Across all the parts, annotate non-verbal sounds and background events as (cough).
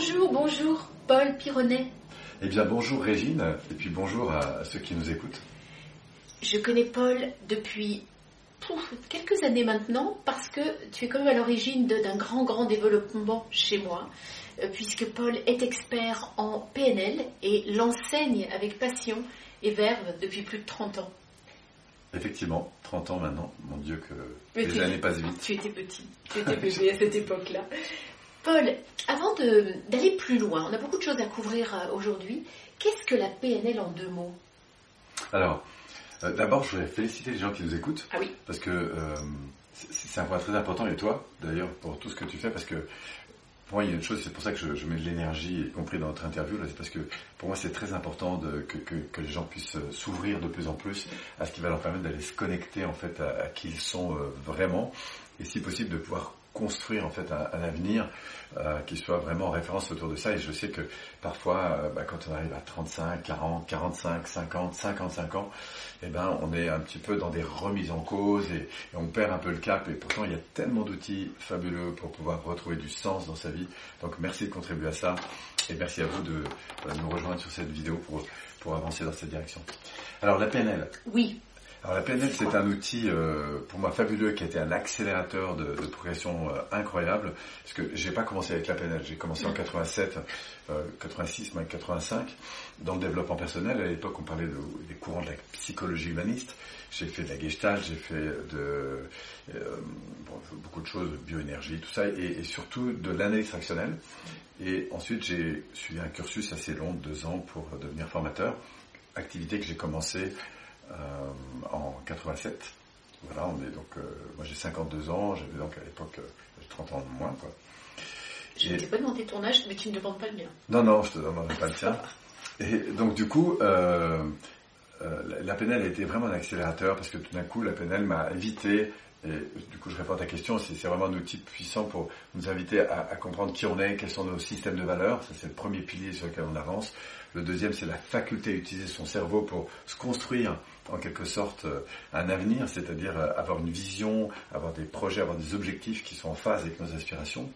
Bonjour, bonjour, Paul Pironnet. Eh bien, bonjour Régine, et puis bonjour à ceux qui nous écoutent. Je connais Paul depuis pouf, quelques années maintenant parce que tu es comme à l'origine d'un grand, grand développement chez moi, euh, puisque Paul est expert en PNL et l'enseigne avec passion et verve depuis plus de 30 ans. Effectivement, 30 ans maintenant, mon Dieu que les années passent vite. Tu étais petit, tu étais bébé à cette époque-là. Paul, avant d'aller plus loin, on a beaucoup de choses à couvrir euh, aujourd'hui. Qu'est-ce que la PNL en deux mots? Alors, euh, d'abord, je voudrais féliciter les gens qui nous écoutent. Ah oui. Parce que euh, c'est un point très important, et toi, d'ailleurs, pour tout ce que tu fais, parce que pour moi, il y a une chose, c'est pour ça que je, mets de l'énergie, y compris dans notre interview, c'est parce que pour moi, c'est très important de, que, que, les gens puissent s'ouvrir de plus en plus à ce qui va leur permettre d'aller se connecter en fait à, qui ils sont vraiment, et si possible de pouvoir construire en fait un, avenir euh, qui soit vraiment en référence autour de ça. Et je sais que parfois, euh, bah, quand on arrive à 35, 40, 45, 50, 55 ans, eh ben, on est un petit peu dans des remises en cause et, on perd un peu le cap. Et pourtant, il y a tellement d'outils fabuleux pour pouvoir retrouver du sens dans sa vie. Donc, merci de contribuer à ça et merci à vous de, de nous rejoindre sur cette vidéo pour, pour avancer dans cette direction. Alors, la PNL. Oui. Alors la PNL, c'est un outil euh, pour moi fabuleux qui a été un accélérateur de, progression euh, incroyable. Parce que j'ai pas commencé avec la PNL, j'ai commencé en 87, 86, même 85, dans le développement personnel. À l'époque, on parlait des courants de la psychologie humaniste. J'ai fait de la gestalt, j'ai fait de euh, beaucoup de choses, bioénergie, tout ça, et, et surtout de l'analyse fractionnelle. Et ensuite, j'ai suivi un cursus assez long, deux ans, pour devenir formateur. Activité que j'ai commencé euh, en 87. Voilà, on est donc, euh, moi j'ai 52 ans, j'avais donc à l'époque 30 euh, ans de moins. Quoi. Je ne t'ai pas demandé ton âge, mais tu ne demandes pas le mien. Non, non, je te demande pas le tien. Et donc du coup, la PNL a été vraiment un accélérateur parce que tout d'un coup, la PNL m'a évité et du coup, je réponds à ta question, c'est vraiment un outil puissant pour nous inviter à, à, comprendre qui on est, quels sont nos systèmes de valeurs. Ça, c'est le premier pilier sur lequel on avance. Le deuxième, c'est la faculté à utiliser son cerveau pour se construire en quelque sorte euh, un avenir, c'est-à-dire euh, avoir une vision, avoir des projets, avoir des objectifs qui sont en phase avec nos aspirations.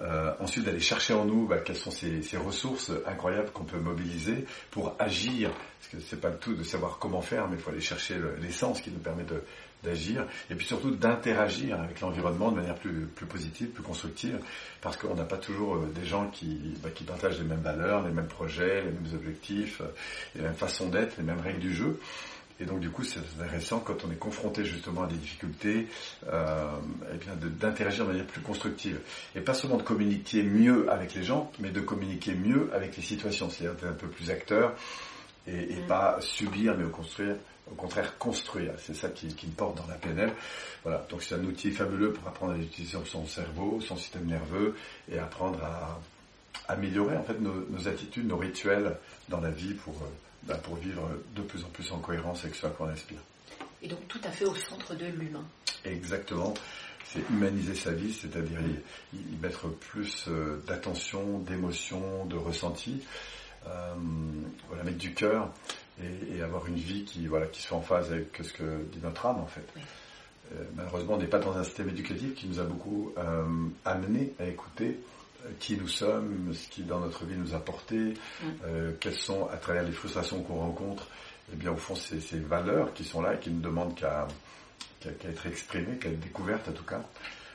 Euh, ensuite, d'aller chercher en nous bah, quelles sont ces, ces ressources incroyables qu'on peut mobiliser pour agir. Parce que c'est pas le tout de savoir comment faire, mais il faut aller chercher l'essence qui nous permet d'agir, et puis surtout d'interagir avec l'environnement de manière plus, positive, plus constructive, parce qu'on n'a pas toujours des gens qui, bah, qui partagent les mêmes valeurs, les mêmes projets, les mêmes objectifs, les mêmes façons d'être, les mêmes règles du jeu. Et donc du coup, c'est intéressant quand on est confronté justement à des difficultés, euh, et bien d'interagir de manière plus constructive. Et pas seulement de communiquer mieux avec les gens, mais de communiquer mieux avec les situations, c'est-à-dire d'être un peu plus acteur et, et mm. pas subir, mais au construire au contraire construire. C'est ça qui, me porte dans la PNL. Voilà, donc c'est un outil fabuleux pour apprendre à utiliser son cerveau, son système nerveux et apprendre à améliorer en fait nos, attitudes, nos rituels dans la vie pour, euh, bah, pour vivre de plus en plus en cohérence avec ce à quoi on aspire. Et donc tout à fait au centre de l'humain. Exactement. C'est humaniser sa vie, c'est-à-dire y, mettre plus euh, d'attention, d'émotion, de ressenti. Euh, voilà, mettre du cœur et, avoir une vie qui, voilà, qui soit en phase avec ce que dit notre âme en fait. Euh, malheureusement, on n'est pas dans un système éducatif qui nous a beaucoup euh, amené à écouter qui nous sommes, ce qui dans notre vie nous a porté, quelles sont à travers les frustrations qu'on rencontre, eh bien au fond ces, ces, valeurs qui sont là et qui ne demandent qu'à être exprimées, qu'à être découvertes en tout cas.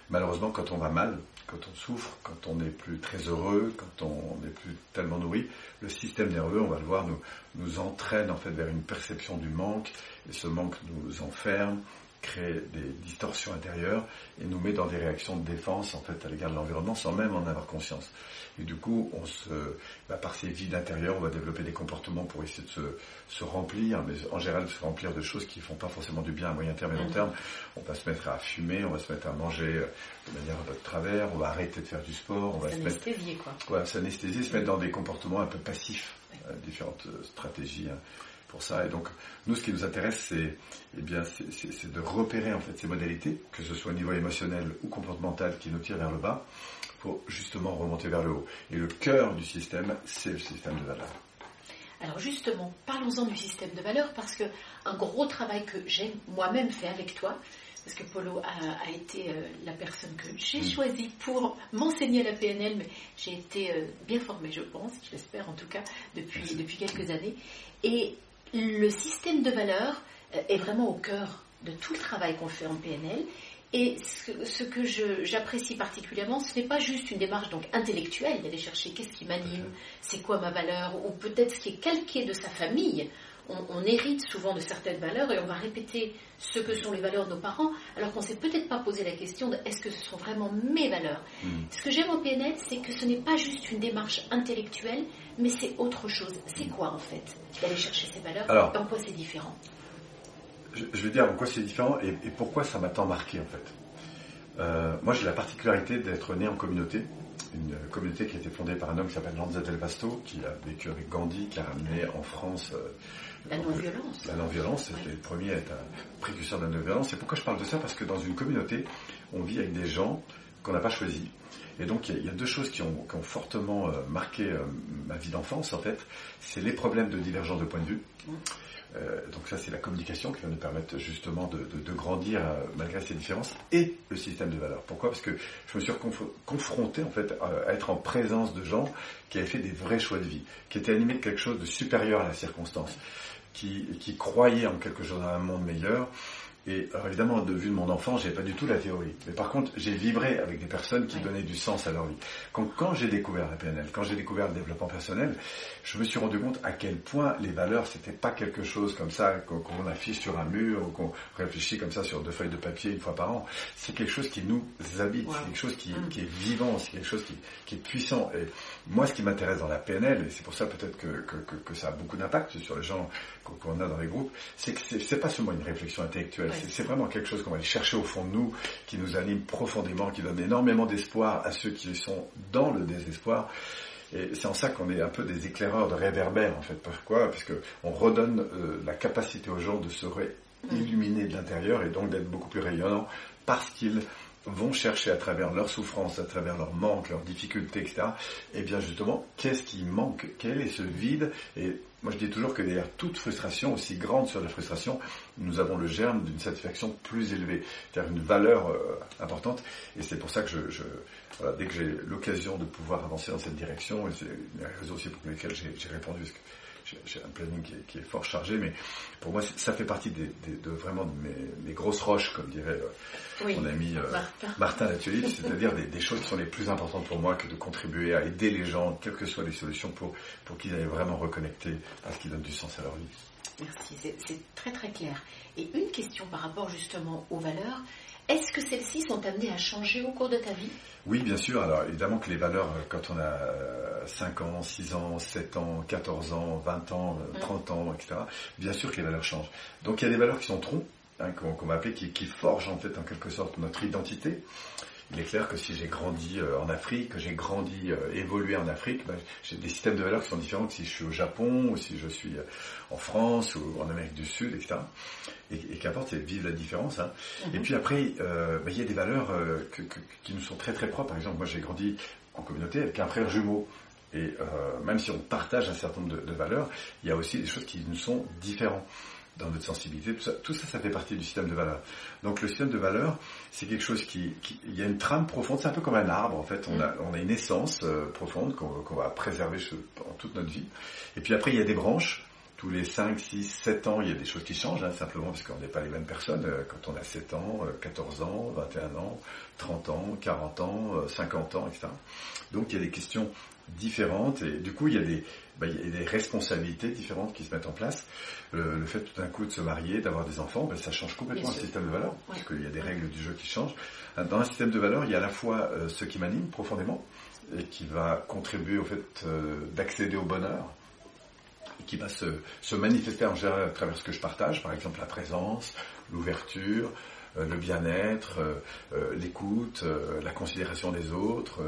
Malheureusement, quand on va mal, quand on souffre, quand on n'est plus très heureux, quand on n'est plus tellement nourri, le système nerveux, on va le voir, nous, nous entraîne en fait vers une perception du manque, et ce manque nous enferme, crée des distorsions intérieures et nous met dans des réactions de défense en fait à l'égard de l'environnement sans même en avoir conscience. Et du coup, on se, bah, par ces vides intérieures, on va développer des comportements pour essayer de se, se, remplir, mais en général se remplir de choses qui font pas forcément du bien à moyen terme et long mmh. terme. On va se mettre à fumer, on va se mettre à manger de manière un peu de travers, on va arrêter de faire du sport, on va se mettre, quoi. Ouais, s'anesthésier, se mettre dans des comportements un peu passifs, euh, différentes euh, stratégies. Hein pour ça. Et donc, nous, ce qui nous intéresse, c'est, eh bien, c'est, de repérer en fait ces modalités, que ce soit au niveau émotionnel ou comportemental, qui nous tirent vers le bas, pour justement remonter vers le haut. Et le cœur du système, c'est le système de valeur. Alors justement, parlons-en du système de valeur parce que un gros travail que j'ai moi-même fait avec toi, parce que Polo a, été euh, la personne que j'ai mm. choisie pour m'enseigner la PNL, mais j'ai été euh, bien formée, je pense, j'espère en tout cas, depuis, depuis quelques années. Et le système de valeurs euh, est vraiment au cœur de tout le travail qu'on fait en PNL. Et ce, que j'apprécie particulièrement, ce n'est pas juste une démarche donc intellectuelle d'aller chercher qu'est-ce qui m'anime, c'est quoi ma valeur, ou peut-être ce qui est calqué de sa famille. On, hérite souvent de certaines valeurs et on va répéter ce que sont les valeurs de nos parents, alors qu'on ne s'est peut-être pas posé la question de est-ce que ce sont vraiment mes valeurs. Hmm. Ce que j'aime en PNL, c'est que ce n'est pas juste une démarche intellectuelle, mais c'est autre chose. C'est quoi en fait d'aller chercher ces valeurs et en quoi c'est différent je, vais dire en quoi c'est différent et, pourquoi ça m'a tant marqué en fait. Euh, moi j'ai la particularité d'être né en communauté, une communauté qui a été fondée par un homme qui s'appelle Lanza Del Basto, qui a vécu avec Gandhi, qui a ramené en France euh, la non-violence. La non-violence, c'était le premier à être un précurseur de la non-violence. Et pourquoi je parle de ça? Parce que dans une communauté, on vit avec des gens qu'on n'a pas choisis. Et donc il y, a deux choses qui ont, fortement euh, marqué ma vie d'enfance en fait. C'est les problèmes de divergence de point de vue. Euh, donc ça, c'est la communication qui va nous permettre justement de, grandir euh, malgré ces différences et le système de valeurs. Pourquoi? Parce que je me suis confronté en fait à, être en présence de gens qui avaient fait des vrais choix de vie, qui étaient animés de quelque chose de supérieur à la circonstance, qui, qui croyaient en quelque chose, dans un monde meilleur, et alors évidemment, de vue de mon enfant, j'ai pas du tout la théorie. Mais par contre, j'ai vibré avec des personnes qui donnaient du sens à leur vie. Quand, quand j'ai découvert la PNL, quand j'ai découvert le développement personnel, je me suis rendu compte à quel point les valeurs, c'était pas quelque chose comme ça qu'on affiche sur un mur ou qu'on réfléchit comme ça sur deux feuilles de papier une fois par an. C'est quelque chose qui nous habite, c'est quelque chose qui, mm. qui, est vivant, c'est quelque chose qui, qui, est puissant. Et moi, ce qui m'intéresse dans la PNL, et c'est pour ça peut-être que, que, que, que, ça a beaucoup d'impact sur les gens qu'on a dans les groupes, c'est que c'est pas seulement une réflexion intellectuelle, c'est vraiment quelque chose qu'on va aller chercher au fond de nous, qui nous anime profondément, qui donne énormément d'espoir à ceux qui sont dans le désespoir. Et c'est en ça qu'on est un peu des éclaireurs de réverbères, en fait. Pourquoi? Puisque on redonne euh, la capacité aux gens de se réilluminer de l'intérieur et donc d'être beaucoup plus rayonnants parce qu'ils vont chercher à travers leurs souffrances, à travers leurs manques, leurs difficultés, etc. Et bien justement, qu'est-ce qui manque? Quel est ce vide? Et moi je dis toujours que derrière toute frustration, aussi grande soit la frustration, nous avons le germe d'une satisfaction plus élevée, c'est-à-dire une valeur euh, importante. Et c'est pour ça que je, je voilà, dès que j'ai l'occasion de pouvoir avancer dans cette direction, et c'est une raison aussi pour lesquelles j'ai répondu, j'ai un planning qui est, fort chargé, mais pour moi, ça fait partie de vraiment de mes, grosses roches, comme dirait euh, mon ami euh, Martin, (laughs) c'est-à-dire des, choses qui sont les plus importantes pour moi que de contribuer à aider les gens, quelles que soient les solutions, pour, pour qu'ils aillent vraiment reconnecter à ce qui donne du sens à leur vie. Merci, c'est très très clair. Et une question par rapport justement aux valeurs, est-ce que celles-ci sont amenées à changer au cours de ta vie? Oui, bien sûr. Alors évidemment que les valeurs, euh, quand on a 5 ans, 6 ans, 7 ans, 14 ans, 20 ans, 30 euh, ans, etc., bien sûr que les valeurs changent. Donc il y a des valeurs qui sont troncs, hein, qu'on va appeler, qui, qui, forgent en fait en quelque sorte notre identité. Il est clair que si j'ai grandi euh, en Afrique, que j'ai grandi, euh, évolué en Afrique, ben, j'ai des systèmes de valeurs qui sont différents que si je suis au Japon, ou si je suis en France, ou en Amérique du Sud, etc. Et, et qu'importe, c'est vivre la différence. Hein. Et puis après, ben, il y a des valeurs qui nous sont très très propres. Par exemple, moi j'ai grandi en communauté avec un frère jumeau. Et euh, même si on partage un certain nombre de, valeurs, il y a aussi des choses qui nous sont différentes dans notre sensibilité. Tout ça, ça, fait partie du système de valeurs. Donc le système de valeurs, c'est quelque chose qui, il y a une trame profonde. C'est un peu comme un arbre en fait. On a, on a une essence euh, profonde qu'on va préserver pendant toute notre vie. Et puis après, il y a des branches. Tous les 5, 6, 7 ans, il y a des choses qui changent, hein, simplement parce qu'on n'est pas les mêmes personnes. Euh, quand on a 7 ans, 14 ans, 21 ans, 30 ans, 40 ans, 50 ans, etc. Donc il y a des questions différentes et du coup il y a des, bah, il y a des responsabilités différentes qui se mettent en place. Le, fait tout d'un coup de se marier, d'avoir des enfants, bah, ça change complètement le système de valeurs parce qu'il y a des règles du jeu qui changent. Dans un système de valeurs, il y a à la fois euh, ce qui m'anime profondément et qui va contribuer au fait euh, d'accéder au bonheur et qui va se, se manifester en général à travers ce que je partage, par exemple la présence, l'ouverture, euh, le bien-être, euh, euh, l'écoute, la considération des autres,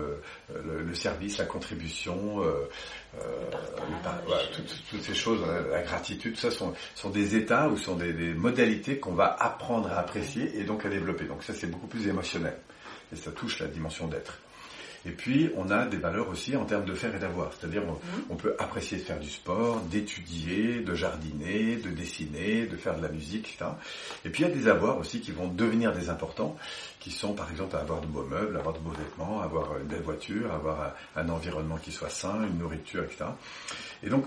le, service, la contribution, toutes, ces choses, la, gratitude, tout ça sont, sont des états ou sont des, modalités qu'on va apprendre à apprécier et donc à développer. Donc ça c'est beaucoup plus émotionnel et ça touche la dimension d'être. Et puis, on a des valeurs aussi en termes de faire et d'avoir. C'est-à-dire, on, Mhm. on peut apprécier de faire du sport, d'étudier, de jardiner, de dessiner, de faire de la musique, etc. Et puis, il y a des avoirs aussi qui vont devenir des importants, qui sont, par exemple, avoir de beaux meubles, avoir de beaux vêtements, avoir une belle voiture, avoir un, un environnement qui soit sain, une nourriture, etc. Et donc,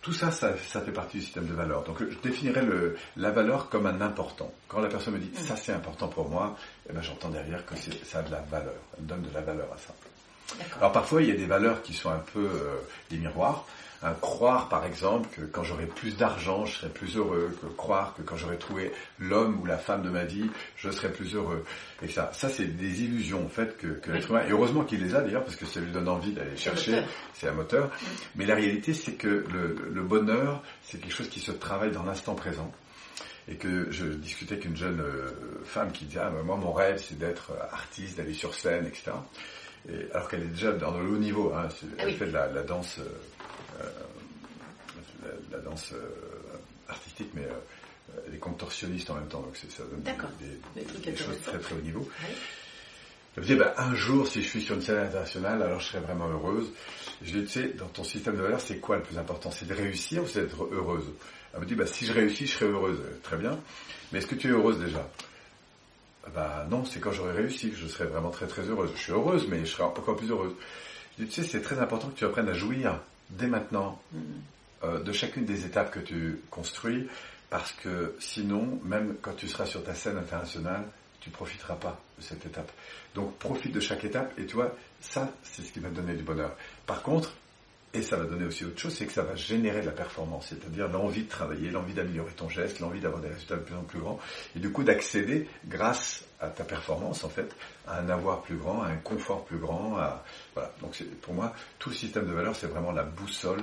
tout ça, ça, ça fait partie du système de valeurs. Donc, je définirais le, la valeur comme un important. Quand la personne me dit, ça c'est important pour moi, eh ben, j'entends derrière que ça a de la valeur. Elle donne de la valeur à ça. Alors parfois, il y a des valeurs qui sont un peu euh, des miroirs. Hein, croire, par exemple, que quand j'aurai plus d'argent, je serai plus heureux. Que croire que quand j'aurai trouvé l'homme ou la femme de ma vie, je serai plus heureux. Et ça, ça c'est des illusions en fait que, que l'être humain. Et heureusement qu'il les a d'ailleurs, parce que ça lui donne envie d'aller chercher. C'est un moteur. Mais la réalité, c'est que le, le bonheur, c'est quelque chose qui se travaille dans l'instant présent. Et que je discutais avec une jeune euh, femme qui disait, ah, moi mon rêve c'est d'être euh, artiste, d'aller sur scène, etc. Et, alors qu'elle est déjà dans le haut niveau, hein, Ah elle oui. fait de la, la danse, euh, euh, la, la danse euh, artistique, mais euh, elle est contorsionniste en même temps, donc ça donne des, Des des- choses très très haut niveau. Ouais. Elle me disait, bah, un jour, si je suis sur une scène internationale, alors je serai vraiment heureuse. Je lui dis, tu sais, dans ton système de valeurs, c'est quoi le plus important? C'est de réussir ou c'est d'être heureuse? Elle me dit, bah, si je réussis, je serai heureuse. Très bien. Mais est-ce que tu es heureuse déjà? Ah Bah non, c'est quand j'aurai réussi que je serai vraiment très très heureuse. Je suis heureuse, mais je serai encore plus heureuse. Je dis, tu sais, c'est très important que tu apprennes à jouir dès maintenant Mhm. euh, de chacune des étapes que tu construis, parce que sinon, même quand tu seras sur ta scène internationale, tu profiteras pas de cette étape. Donc profite de chaque étape, et tu vois, ça, c'est ce qui va te donner du bonheur. Par contre, et ça va donner aussi autre chose, c'est que ça va générer de la performance, c'est-à-dire l'envie de travailler, l'envie d'améliorer ton geste, l'envie d'avoir des résultats de plus en plus grands, et du coup d'accéder, grâce à ta performance en fait, à un avoir plus grand, à un confort plus grand. À, voilà. Donc pour moi, tout le système de valeurs, c'est vraiment la boussole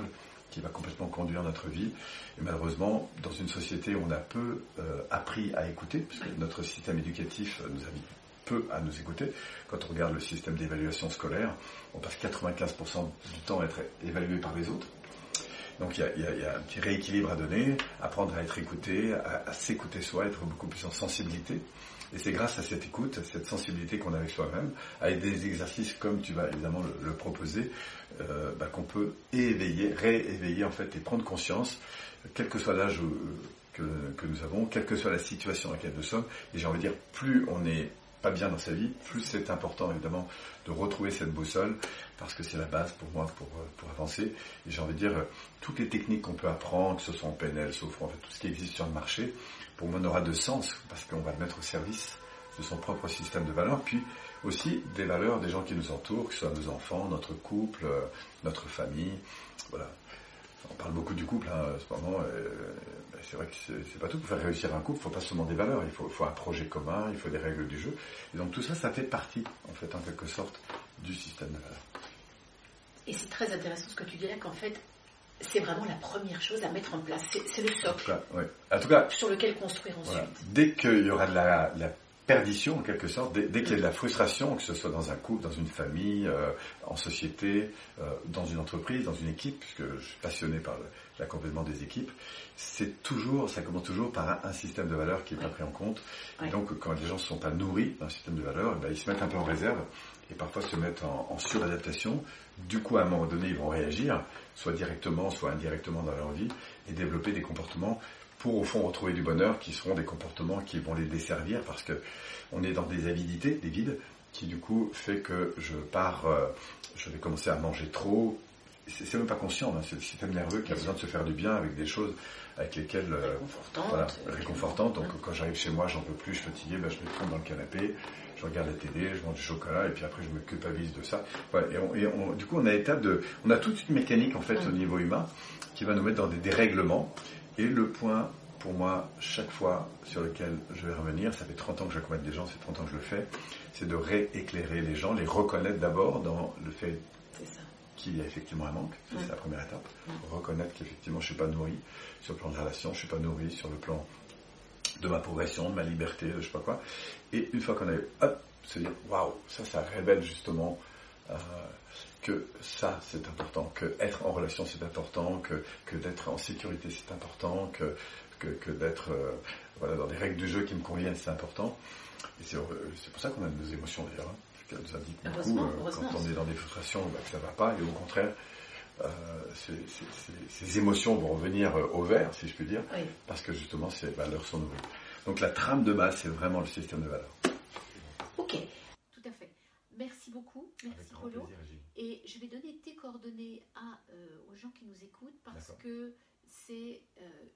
qui va complètement conduire notre vie. Et malheureusement, dans une société où on a peu euh, appris à écouter, puisque notre système éducatif euh, nous invite peu à nous écouter, quand on regarde le système d'évaluation scolaire, on passe 95% du temps à être évalué par les autres. Donc il y, a, un petit rééquilibre à donner, apprendre à être écouté, à, s'écouter soi, être beaucoup plus en sensibilité. Et c'est grâce à cette écoute, à cette sensibilité qu'on a avec soi-même, avec des exercices comme tu vas évidemment le, proposer, euh, bah, qu'on peut éveiller, rééveiller en fait et prendre conscience, quel que soit l'âge euh, que, que nous avons, quelle que soit la situation dans laquelle nous sommes. Et j'ai envie de dire, plus on n'est pas bien dans sa vie, plus c'est important évidemment de retrouver cette boussole, parce que c'est la base pour moi pour, euh, pour avancer. Et j'ai envie de dire, euh, toutes les techniques qu'on peut apprendre, que ce soit en PNL, Sophrone, en fait, tout ce qui existe sur le marché, pour moi n'aura de sens, parce qu'on va le mettre au service de son propre système de valeurs, puis aussi des valeurs des gens qui nous entourent, que ce soit nos enfants, notre couple, euh, notre famille, voilà. On parle beaucoup du couple, hein, en ce moment, euh, ben, c'est vrai que c'est pas tout. Pour faire réussir un couple, il faut pas seulement des valeurs, il faut, faut un projet commun, il faut des règles du jeu. Et donc tout ça, ça fait partie, en fait, en quelque sorte, du système de valeurs. Et c'est très intéressant ce que tu dis là, qu'en fait, c'est vraiment la première chose à mettre en place. C'est le En tout socle cas, ouais. En tout cas, sur lequel construire ensuite. Voilà. Dès qu'il y aura de la, de la perdition, en quelque sorte, dès, dès qu'il y a de la frustration, que ce soit dans un couple, dans une famille, euh, en société, euh, dans une entreprise, dans une équipe, puisque je suis passionné par l'accompagnement des équipes, c'est toujours, ça commence toujours par un, un système de valeurs qui n'est pas pris en compte. Et donc, quand les gens ne sont pas nourris d'un système de valeurs, eh ben, ils se mettent un peu en réserve et parfois se mettent en, en suradaptation. Du coup, à un moment donné, ils vont réagir, soit directement, soit indirectement dans leur vie, et développer des comportements pour au fond retrouver du bonheur, qui seront des comportements qui vont les desservir, parce que on est dans des avidités, des vides, qui du coup fait que je pars, euh, je vais commencer à manger trop. C'est même pas conscient, hein, c'est le système nerveux qui a besoin de se faire du bien avec des choses avec lesquelles euh, Réconfortante. voilà, euh, réconfortante. Donc quand j'arrive chez moi, j'en peux plus, je suis fatigué, ben, je me trompe dans le canapé, je regarde la télé, je mange du chocolat, et puis après je me culpabilise de ça. Voilà, et, on- et on- du coup, on a étape de, on a toute une mécanique en fait au niveau humain qui va nous mettre dans des dérèglements. Et le point, pour moi, chaque fois sur lequel je vais revenir, ça fait 30 ans que j'accompagne des gens, c'est 30 ans que je le fais, c'est de rééclairer les gens, les reconnaître d'abord dans le fait ça. qu'il y a effectivement un manque, ça, c'est la première étape. Reconnaître qu'effectivement je suis pas nourri sur le plan de la relation, je suis pas nourri sur le plan de ma progression, de ma liberté, de je sais pas quoi. Et une fois qu'on a hop, se dire waouh, ça, ça révèle justement euh, que ça c'est important, que être en relation c'est important, que, que d'être en sécurité c'est important, que, que, que d'être euh, voilà, dans des règles du jeu qui me conviennent c'est important. Et c'est pour ça qu'on a nos émotions d'ailleurs. hein. qu'elle nous indique beaucoup euh, quand on est dans des frustrations bah, que ça ne va pas, et au contraire, euh, ces, émotions vont revenir euh, au vert, si je puis dire, parce que justement ces valeurs sont nouvelles. Donc la trame de base, c'est vraiment le système de valeurs. Ok, tout à fait. Merci Et je vais donner tes coordonnées à, aux gens qui nous écoutent parce que c'est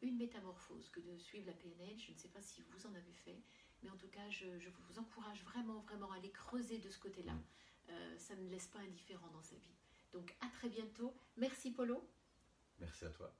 une métamorphose que de suivre la PNL. Je ne sais pas si vous en avez fait, mais en tout cas, je, vous encourage vraiment, vraiment à aller creuser de ce côté-là. Mm. Euh, ça ne laisse pas indifférent dans sa vie. Donc à très bientôt. Merci Polo. Merci à toi.